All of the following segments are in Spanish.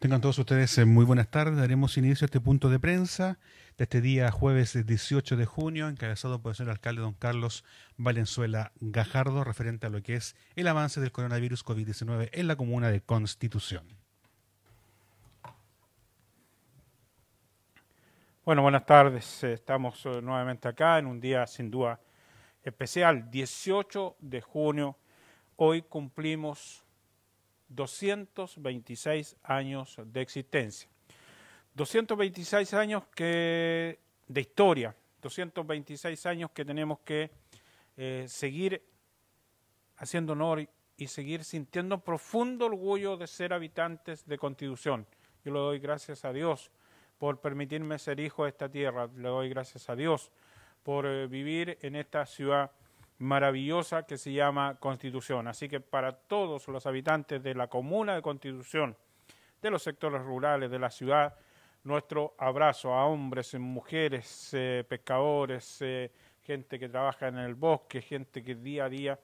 Tengan todos ustedes eh, muy buenas tardes. Daremos inicio a este punto de prensa de este día jueves 18 de junio, encabezado por el señor alcalde don Carlos Valenzuela Gajardo, referente a lo que es el avance del coronavirus COVID-19 en la comuna de Constitución. Bueno, buenas tardes. Estamos eh, nuevamente acá en un día sin duda especial, 18 de junio. Hoy cumplimos 226 años de existencia. 226 años que, de historia, 226 años que tenemos que eh, seguir haciendo honor y seguir sintiendo profundo orgullo de ser habitantes de Constitución. Yo le doy gracias a Dios por permitirme ser hijo de esta tierra, le doy gracias a Dios por eh, vivir en esta ciudad maravillosa que se llama Constitución. Así que para todos los habitantes de la comuna de Constitución, de los sectores rurales, de la ciudad, nuestro abrazo a hombres, mujeres, eh, pescadores, eh, gente que trabaja en el bosque, gente que día a día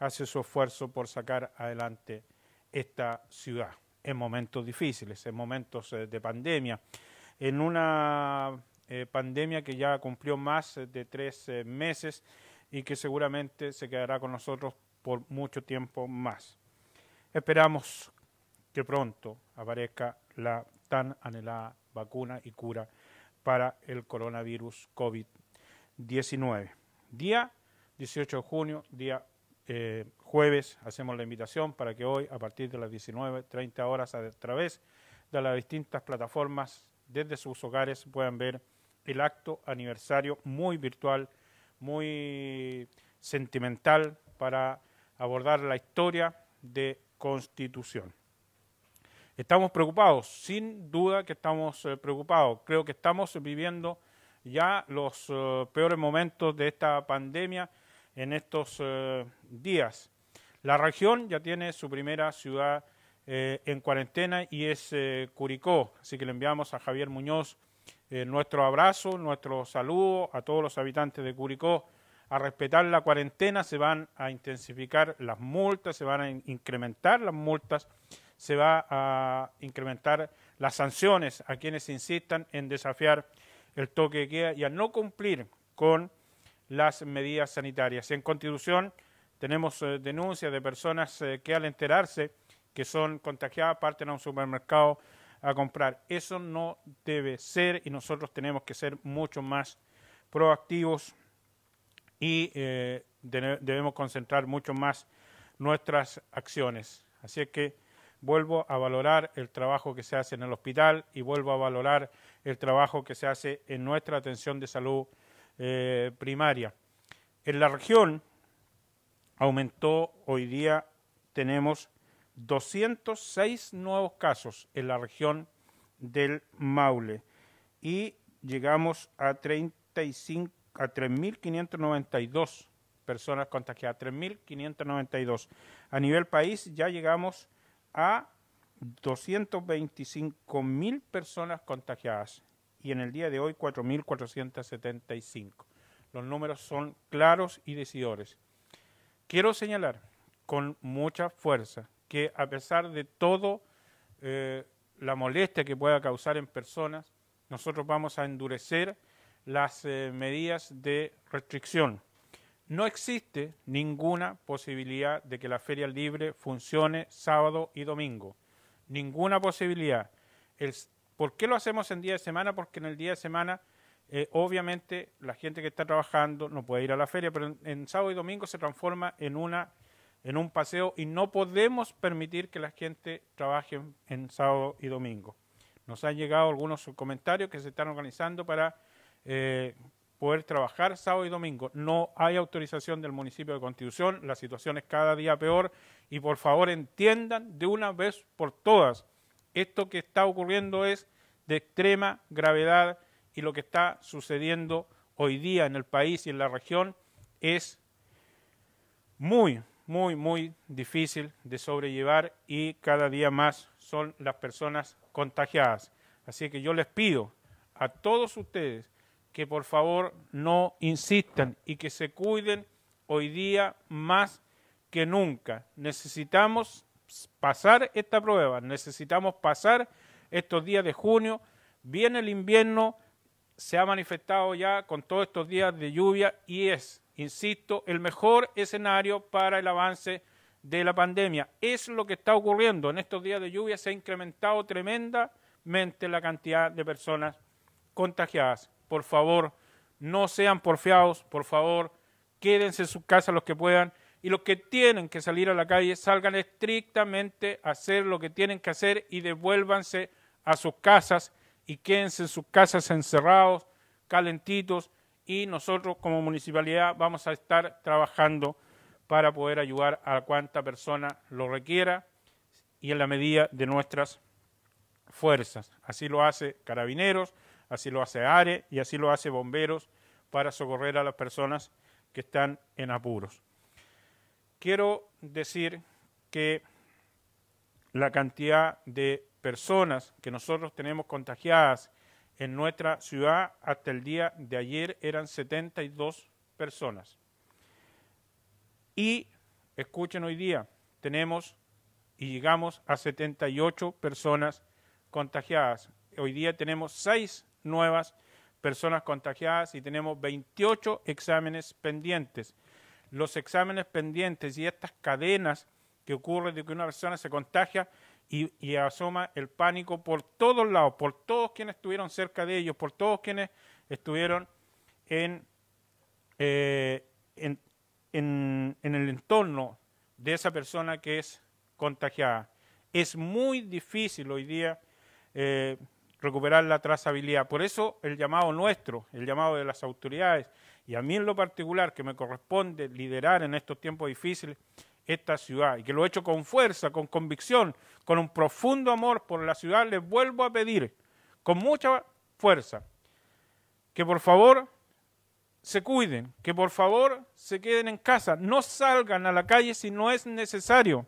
hace su esfuerzo por sacar adelante esta ciudad en momentos difíciles, en momentos eh, de pandemia, en una pandemia que ya cumplió más de tres meses y que seguramente se quedará con nosotros por mucho tiempo más. Esperamos que pronto aparezca la tan anhelada vacuna y cura para el coronavirus COVID-19. Día 18 de junio, día eh, jueves, hacemos la invitación para que hoy, a partir de las 19.30 horas, a través de las distintas plataformas, desde sus hogares, puedan ver el acto aniversario muy virtual muy sentimental para abordar la historia de Constitución. Estamos preocupados, sin duda que estamos eh, preocupados. Creo que estamos viviendo ya los eh, peores momentos de esta pandemia en estos eh, días. La región ya tiene su primera ciudad en cuarentena y es Curicó, así que le enviamos a Javier Muñoz eh, nuestro abrazo, nuestro saludo a todos los habitantes de Curicó. A respetar la cuarentena se van a intensificar las multas, se van a incrementar las multas, se va a incrementar las sanciones a quienes insistan en desafiar el toque de queda y a no cumplir con las medidas sanitarias. En Constitución tenemos eh, denuncias de personas eh, que al enterarse que son contagiadas parten a un supermercado a comprar. Eso no debe ser y nosotros tenemos que ser mucho más proactivos y eh, debemos concentrar mucho más nuestras acciones. Así es que vuelvo a valorar el trabajo que se hace en el hospital y vuelvo a valorar el trabajo que se hace en nuestra atención de salud eh, primaria. En la región aumentó, hoy día tenemos 206 nuevos casos en la región del Maule y llegamos a 35 a 3.592 personas contagiadas, 3.592. A nivel país ya llegamos a 225.000 personas contagiadas y en el día de hoy 4.475. Los números son claros y decidores. Quiero señalar con mucha fuerza que a pesar de todo eh, la molestia que pueda causar en personas, nosotros vamos a endurecer las eh, medidas de restricción. No existe ninguna posibilidad de que la feria libre funcione sábado y domingo. Ninguna posibilidad. ¿Por qué lo hacemos en día de semana? Porque en el día de semana, eh, obviamente, la gente que está trabajando no puede ir a la feria, pero en sábado y domingo se transforma en una en un paseo y no podemos permitir que la gente trabaje en sábado y domingo. Nos han llegado algunos comentarios que se están organizando para eh, poder trabajar sábado y domingo. No hay autorización del municipio de Constitución, la situación es cada día peor y por favor entiendan de una vez por todas, esto que está ocurriendo es de extrema gravedad y lo que está sucediendo hoy día en el país y en la región es muy, muy, muy difícil de sobrellevar y cada día más son las personas contagiadas. Así que yo les pido a todos ustedes que por favor no insistan y que se cuiden hoy día más que nunca. Necesitamos pasar esta prueba, necesitamos pasar estos días de junio, viene el invierno, se ha manifestado ya con todos estos días de lluvia y es, insisto, el mejor escenario para el avance de la pandemia. Es lo que está ocurriendo. En estos días de lluvia se ha incrementado tremendamente la cantidad de personas contagiadas. Por favor, no sean porfiados, por favor, quédense en sus casas los que puedan y los que tienen que salir a la calle salgan estrictamente a hacer lo que tienen que hacer y devuélvanse a sus casas y quédense en sus casas encerrados, calentitos y nosotros como municipalidad vamos a estar trabajando para poder ayudar a cuanta persona lo requiera y en la medida de nuestras fuerzas. Así lo hace Carabineros, así lo hace ARE y así lo hace Bomberos para socorrer a las personas que están en apuros. Quiero decir que la cantidad de personas que nosotros tenemos contagiadas en nuestra ciudad hasta el día de ayer eran 72 personas. Y escuchen hoy día, tenemos y llegamos a 78 personas contagiadas. Hoy día tenemos 6 nuevas personas contagiadas y tenemos 28 exámenes pendientes. Los exámenes pendientes y estas cadenas que ocurren de que una persona se contagia y, asoma el pánico por todos lados, por todos quienes estuvieron cerca de ellos, por todos quienes estuvieron en, eh, en, en, el entorno de esa persona que es contagiada. Es muy difícil hoy día eh, recuperar la trazabilidad. Por eso el llamado nuestro, el llamado de las autoridades, y a mí en lo particular que me corresponde liderar en estos tiempos difíciles esta ciudad, y que lo he hecho con fuerza, con convicción, con un profundo amor por la ciudad, les vuelvo a pedir con mucha fuerza que por favor se cuiden, que por favor se queden en casa, no salgan a la calle si no es necesario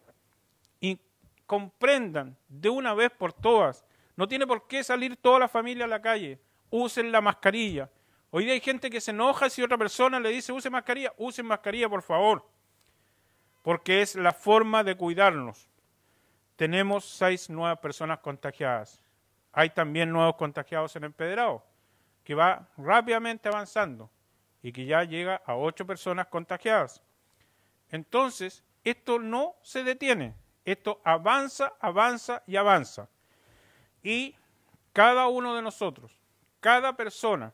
y comprendan de una vez por todas, no tiene por qué salir toda la familia a la calle, usen la mascarilla. Hoy día hay gente que se enoja si otra persona le dice use mascarilla, usen mascarilla por favor, porque es la forma de cuidarnos. Tenemos seis nuevas personas contagiadas. Hay también nuevos contagiados en el Pedrado, que va rápidamente avanzando y que ya llega a ocho personas contagiadas. Entonces, esto no se detiene, esto avanza, avanza y avanza. Y cada uno de nosotros, cada persona,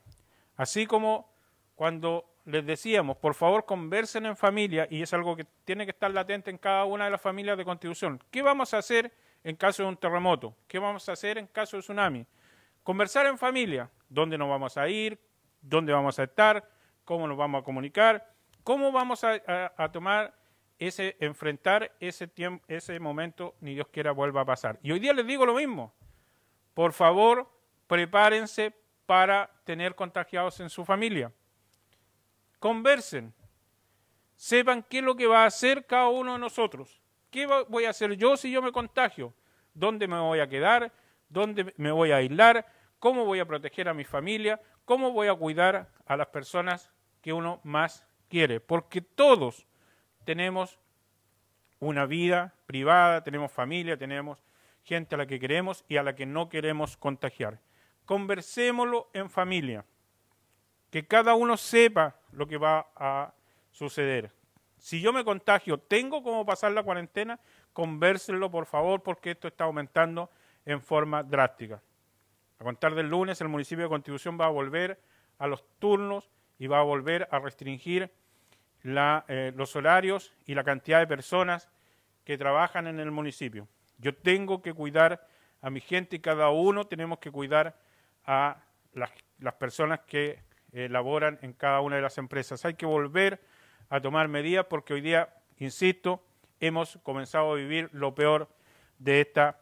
así como cuando les decíamos, por favor conversen en familia, y es algo que tiene que estar latente en cada una de las familias de constitución. ¿Qué vamos a hacer en caso de un terremoto? ¿Qué vamos a hacer en caso de tsunami? Conversar en familia, dónde nos vamos a ir, dónde vamos a estar, cómo nos vamos a comunicar, cómo vamos a, tomar ese, enfrentar ese tiempo, ese momento, ni Dios quiera vuelva a pasar. Y hoy día les digo lo mismo. Por favor, prepárense para tener contagiados en su familia. Conversen. Sepan qué es lo que va a hacer cada uno de nosotros. ¿Qué voy a hacer yo si yo me contagio? ¿Dónde me voy a quedar? ¿Dónde me voy a aislar? ¿Cómo voy a proteger a mi familia? ¿Cómo voy a cuidar a las personas que uno más quiere, porque todos tenemos una vida privada, tenemos familia, tenemos gente a la que queremos y a la que no queremos contagiar. Conversémoslo en familia, que cada uno sepa lo que va a suceder. Si yo me contagio, ¿tengo cómo pasar la cuarentena? Convérsenlo, por favor, porque esto está aumentando en forma drástica. A contar del lunes, el municipio de Constitución va a volver a los turnos y va a volver a restringir eh, los horarios y la cantidad de personas que trabajan en el municipio. Yo tengo que cuidar a mi gente y cada uno tenemos que cuidar a las, personas que eh, laboran en cada una de las empresas. Hay que volver a tomar medidas porque hoy día, insisto, hemos comenzado a vivir lo peor de esta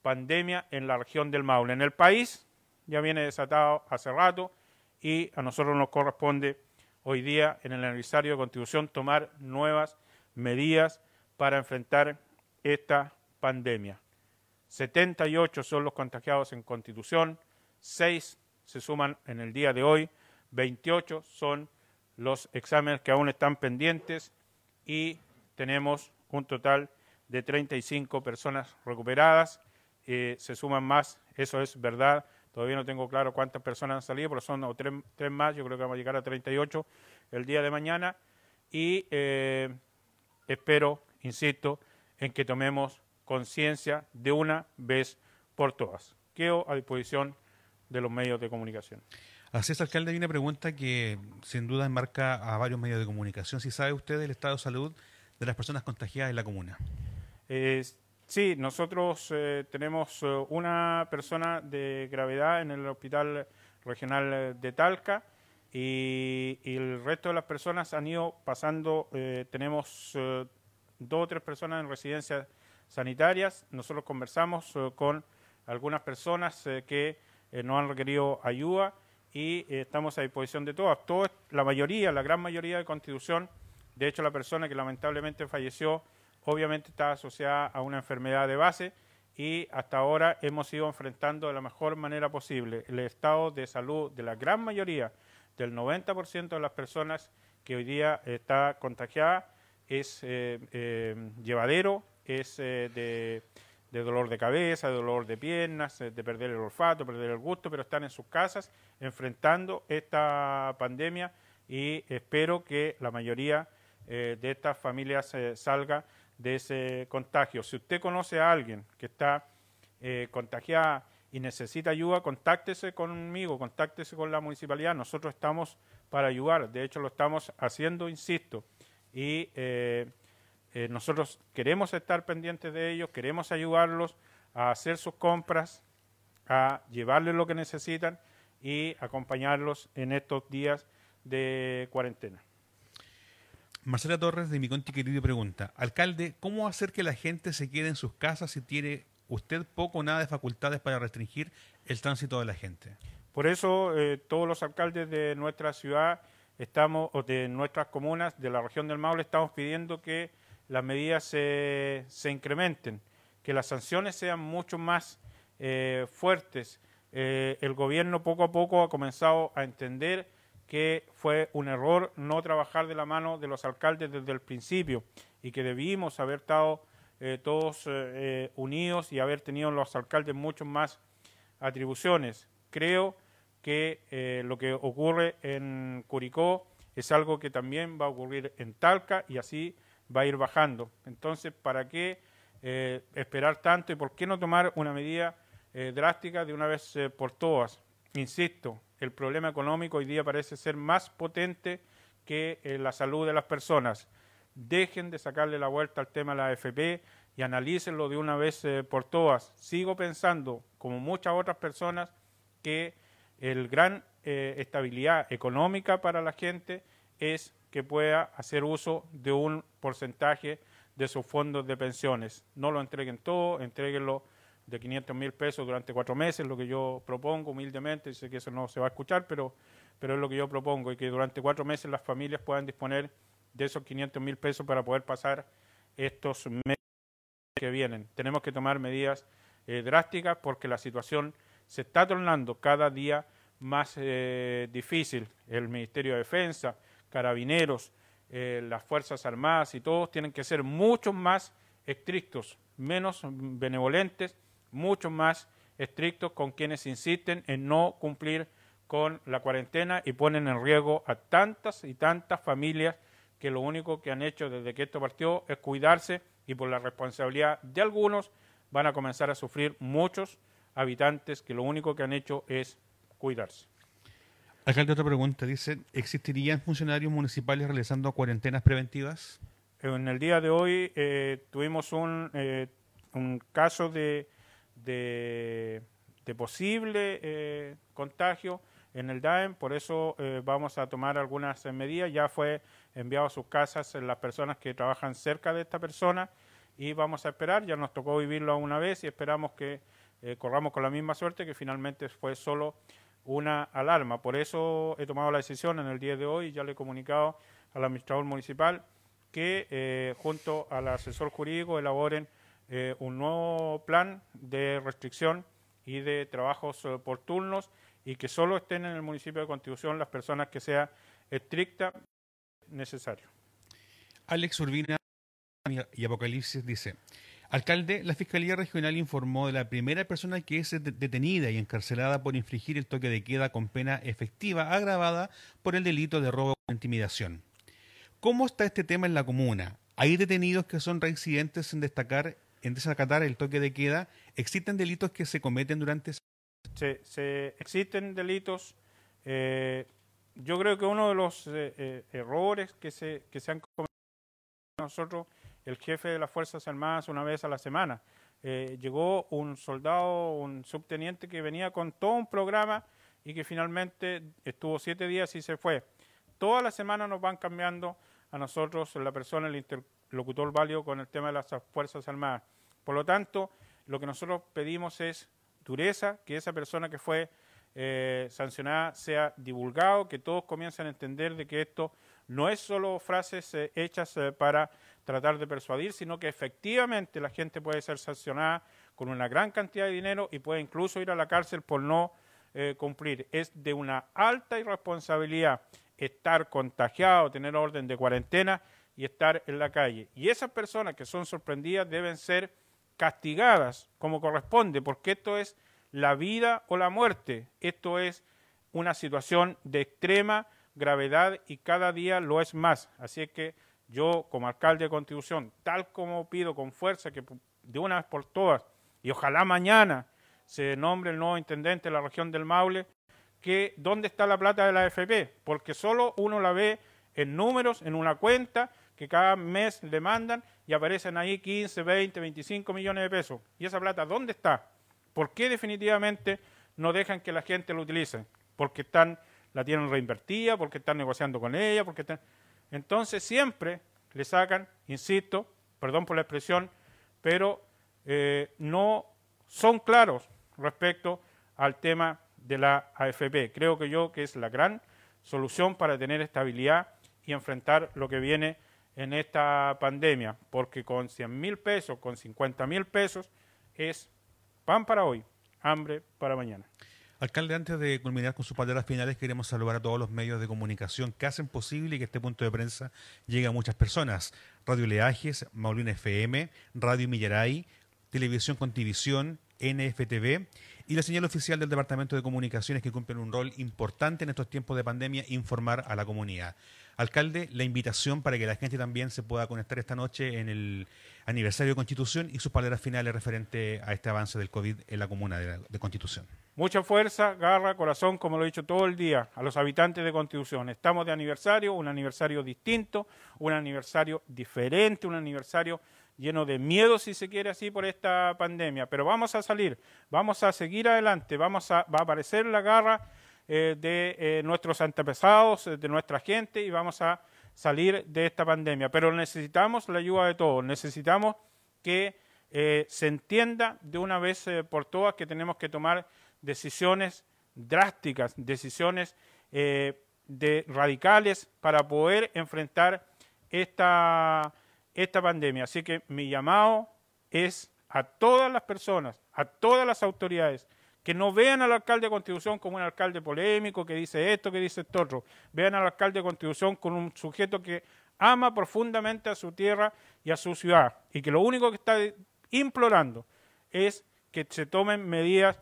pandemia en la región del Maule. En el país ya viene desatado hace rato y a nosotros nos corresponde hoy día en el aniversario de Constitución tomar nuevas medidas para enfrentar esta pandemia. 78 son los contagiados en Constitución, 6 se suman en el día de hoy, 28 son los exámenes que aún están pendientes y tenemos un total de 35 personas recuperadas. Eh, se suman más, eso es verdad. Todavía no tengo claro cuántas personas han salido, pero son tres, más. Yo creo que vamos a llegar a 38 el día de mañana. Y eh, espero, insisto, en que tomemos conciencia de una vez por todas. Quedo a disposición de los medios de comunicación. Así es, alcalde, hay una pregunta que sin duda enmarca a varios medios de comunicación. Si sabe usted del estado de salud de las personas contagiadas en la comuna. Eh, sí, nosotros eh, tenemos eh, una persona de gravedad en el Hospital Regional de Talca y el resto de las personas han ido pasando, tenemos dos o tres personas en residencias sanitarias. Nosotros conversamos con algunas personas que no han requerido ayuda y estamos a disposición de todas. Todos, la mayoría, la gran mayoría de Constitución, de hecho la persona que lamentablemente falleció, obviamente está asociada a una enfermedad de base y hasta ahora hemos ido enfrentando de la mejor manera posible el estado de salud de la gran mayoría, del 90% de las personas que hoy día está contagiada, es eh, eh, llevadero, es eh, de de dolor de cabeza, de dolor de piernas, eh, de perder el olfato, perder el gusto, pero están en sus casas enfrentando esta pandemia y espero que la mayoría eh, de estas familias eh, salga de ese contagio. Si usted conoce a alguien que está contagiada y necesita ayuda, contáctese conmigo, contáctese con la municipalidad. Nosotros estamos para ayudar, de hecho lo estamos haciendo, insisto, y eh, nosotros queremos estar pendientes de ellos, queremos ayudarlos a hacer sus compras, a llevarles lo que necesitan y acompañarlos en estos días de cuarentena. Marcela Torres de Mi Conti Querido pregunta, alcalde, ¿cómo hacer que la gente se quede en sus casas si tiene usted poco o nada de facultades para restringir el tránsito de la gente? Por eso eh, todos los alcaldes de nuestra ciudad estamos, o de nuestras comunas de la región del Maule, estamos pidiendo que las medidas se, se incrementen, que las sanciones sean mucho más eh, fuertes. Eh, el gobierno poco a poco ha comenzado a entender que fue un error no trabajar de la mano de los alcaldes desde el principio y que debimos haber estado eh, todos unidos y haber tenido los alcaldes mucho más atribuciones. Creo que lo que ocurre en Curicó es algo que también va a ocurrir en Talca y así va a ir bajando. Entonces, ¿para qué eh, esperar tanto y por qué no tomar una medida eh, drástica de una vez eh, por todas? Insisto, el problema económico hoy día parece ser más potente que la salud de las personas. Dejen de sacarle la vuelta al tema de la AFP y analícenlo de una vez por todas. Sigo pensando, como muchas otras personas, que el gran estabilidad económica para la gente es que pueda hacer uso de un porcentaje de sus fondos de pensiones. No lo entreguen todo, entreguenlo de 500 mil pesos durante cuatro meses, lo que yo propongo humildemente, sé que eso no se va a escuchar, pero, pero es lo que yo propongo, y que durante cuatro meses las familias puedan disponer de esos 500 mil pesos para poder pasar estos meses que vienen. Tenemos que tomar medidas eh, drásticas porque la situación se está tornando cada día más eh, difícil. El Ministerio de Defensa, carabineros, eh, las Fuerzas Armadas y todos tienen que ser mucho más estrictos, menos benevolentes, mucho más estrictos con quienes insisten en no cumplir con la cuarentena y ponen en riesgo a tantas y tantas familias que lo único que han hecho desde que esto partió es cuidarse y por la responsabilidad de algunos van a comenzar a sufrir muchos habitantes que lo único que han hecho es cuidarse. Alcalde, otra pregunta. Dice, ¿existirían funcionarios municipales realizando cuarentenas preventivas? En el día de hoy eh, tuvimos un, eh, un caso de, de, posible eh, contagio en el DAEM, por eso vamos a tomar algunas medidas. Ya fue enviado a sus casas las personas que trabajan cerca de esta persona y vamos a esperar. Ya nos tocó vivirlo una vez y esperamos que corramos con la misma suerte que finalmente fue solo una alarma. Por eso he tomado la decisión en el día de hoy, ya le he comunicado al administrador municipal que eh, junto al asesor jurídico elaboren eh, un nuevo plan de restricción y de trabajos eh, por turnos y que solo estén en el municipio de Constitución las personas que sea estricta necesario. Alex Urbina y Apocalipsis dice, Alcalde, la Fiscalía Regional informó de la primera persona que es detenida y encarcelada por infringir el toque de queda con pena efectiva agravada por el delito de robo o intimidación. ¿Cómo está este tema en la comuna? ¿Hay detenidos que son reincidentes en destacar, en desacatar el toque de queda? ¿Existen delitos que se cometen durante se, existen delitos. Eh, yo creo que uno de los eh, eh, errores que se, que se han cometido nosotros, el jefe de las Fuerzas Armadas, una vez a la semana, llegó un soldado, un subteniente que venía con todo un programa y que finalmente estuvo siete días y se fue. Toda la semana nos van cambiando a nosotros la persona, el interlocutor válido con el tema de las Fuerzas Armadas. Por lo tanto, lo que nosotros pedimos es dureza, que esa persona que fue eh, sancionada sea divulgado, que todos comiencen a entender de que esto no es solo frases eh, hechas eh, para tratar de persuadir, sino que efectivamente la gente puede ser sancionada con una gran cantidad de dinero y puede incluso ir a la cárcel por no cumplir. Es de una alta irresponsabilidad estar contagiado, tener orden de cuarentena y estar en la calle. Y esas personas que son sorprendidas deben ser castigadas como corresponde, porque esto es la vida o la muerte. Esto es una situación de extrema gravedad y cada día lo es más. Así es que yo, como alcalde de Constitución, tal como pido con fuerza que de una vez por todas, y ojalá mañana se nombre el nuevo intendente de la región del Maule, que dónde está la plata de la AFP, porque solo uno la ve en números, en una cuenta, que cada mes le mandan y aparecen ahí 15, 20, 25 millones de pesos. ¿Y esa plata dónde está? ¿Por qué definitivamente no dejan que la gente lo utilice? Porque están, la tienen reinvertida, porque están negociando con ella, porque. Entonces siempre le sacan, insisto, perdón por la expresión, pero eh, no son claros respecto al tema de la AFP. Creo que yo que es la gran solución para tener estabilidad y enfrentar lo que viene en esta pandemia, porque con 100 mil pesos, con 50 mil pesos, es pan para hoy, hambre para mañana. Alcalde, antes de culminar con sus palabras finales, queremos saludar a todos los medios de comunicación que hacen posible que este punto de prensa llegue a muchas personas. Radio Leajes, Maulina FM, Radio Millaray, Televisión Contivisión, NFTV y la señal oficial del Departamento de Comunicaciones que cumplen un rol importante en estos tiempos de pandemia, informar a la comunidad. Alcalde, la invitación para que la gente también se pueda conectar esta noche en el aniversario de Constitución y sus palabras finales referente a este avance del COVID en la comuna de, Constitución. Mucha fuerza, garra, corazón, como lo he dicho todo el día, a los habitantes de Constitución. Estamos de aniversario, un aniversario distinto, un aniversario diferente, un aniversario lleno de miedo, si se quiere así, por esta pandemia. Pero vamos a salir, vamos a seguir adelante, vamos a, va a aparecer la garra eh, de eh, nuestros antepasados, eh, de nuestra gente y vamos a salir de esta pandemia. Pero necesitamos la ayuda de todos, necesitamos que se entienda de una vez por todas que tenemos que tomar decisiones drásticas, decisiones de radicales para poder enfrentar esta, esta pandemia. Así que mi llamado es a todas las personas, a todas las autoridades, que no vean al alcalde de Constitución como un alcalde polémico que dice esto, que dice esto otro. Vean al alcalde de Constitución como un sujeto que ama profundamente a su tierra y a su ciudad y que lo único que está implorando es que se tomen medidas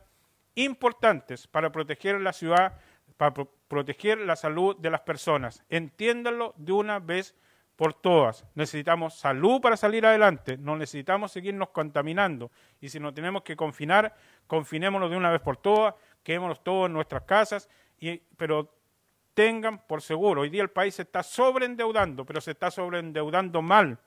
importantes para proteger la ciudad, para proteger la salud de las personas. Entiéndanlo de una vez por todas. Necesitamos salud para salir adelante, no necesitamos seguirnos contaminando. Y si nos tenemos que confinar, confinémonos de una vez por todas, quedémonos todos en nuestras casas, y, pero tengan por seguro, hoy día el país se está sobreendeudando, pero se está sobreendeudando mal.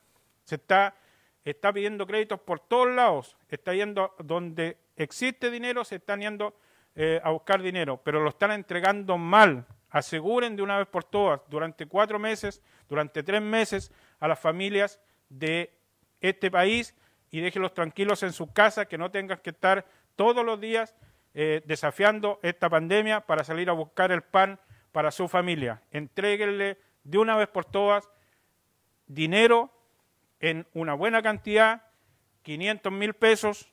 Se está, está pidiendo créditos por todos lados, está yendo donde existe dinero, se están yendo eh, a buscar dinero, pero lo están entregando mal aseguren de una vez por todas durante cuatro meses, durante tres meses a las familias de este país y déjenlos tranquilos en su casa, que no tengan que estar todos los días eh, desafiando esta pandemia para salir a buscar el pan para su familia. Entréguenle de una vez por todas dinero en una buena cantidad, 500 mil pesos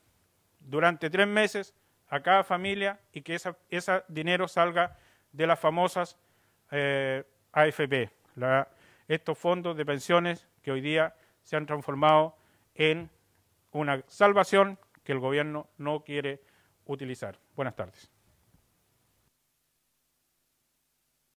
durante tres meses a cada familia y que ese dinero salga de las famosas eh, AFP, estos fondos de pensiones que hoy día se han transformado en una salvación que el gobierno no quiere utilizar. Buenas tardes.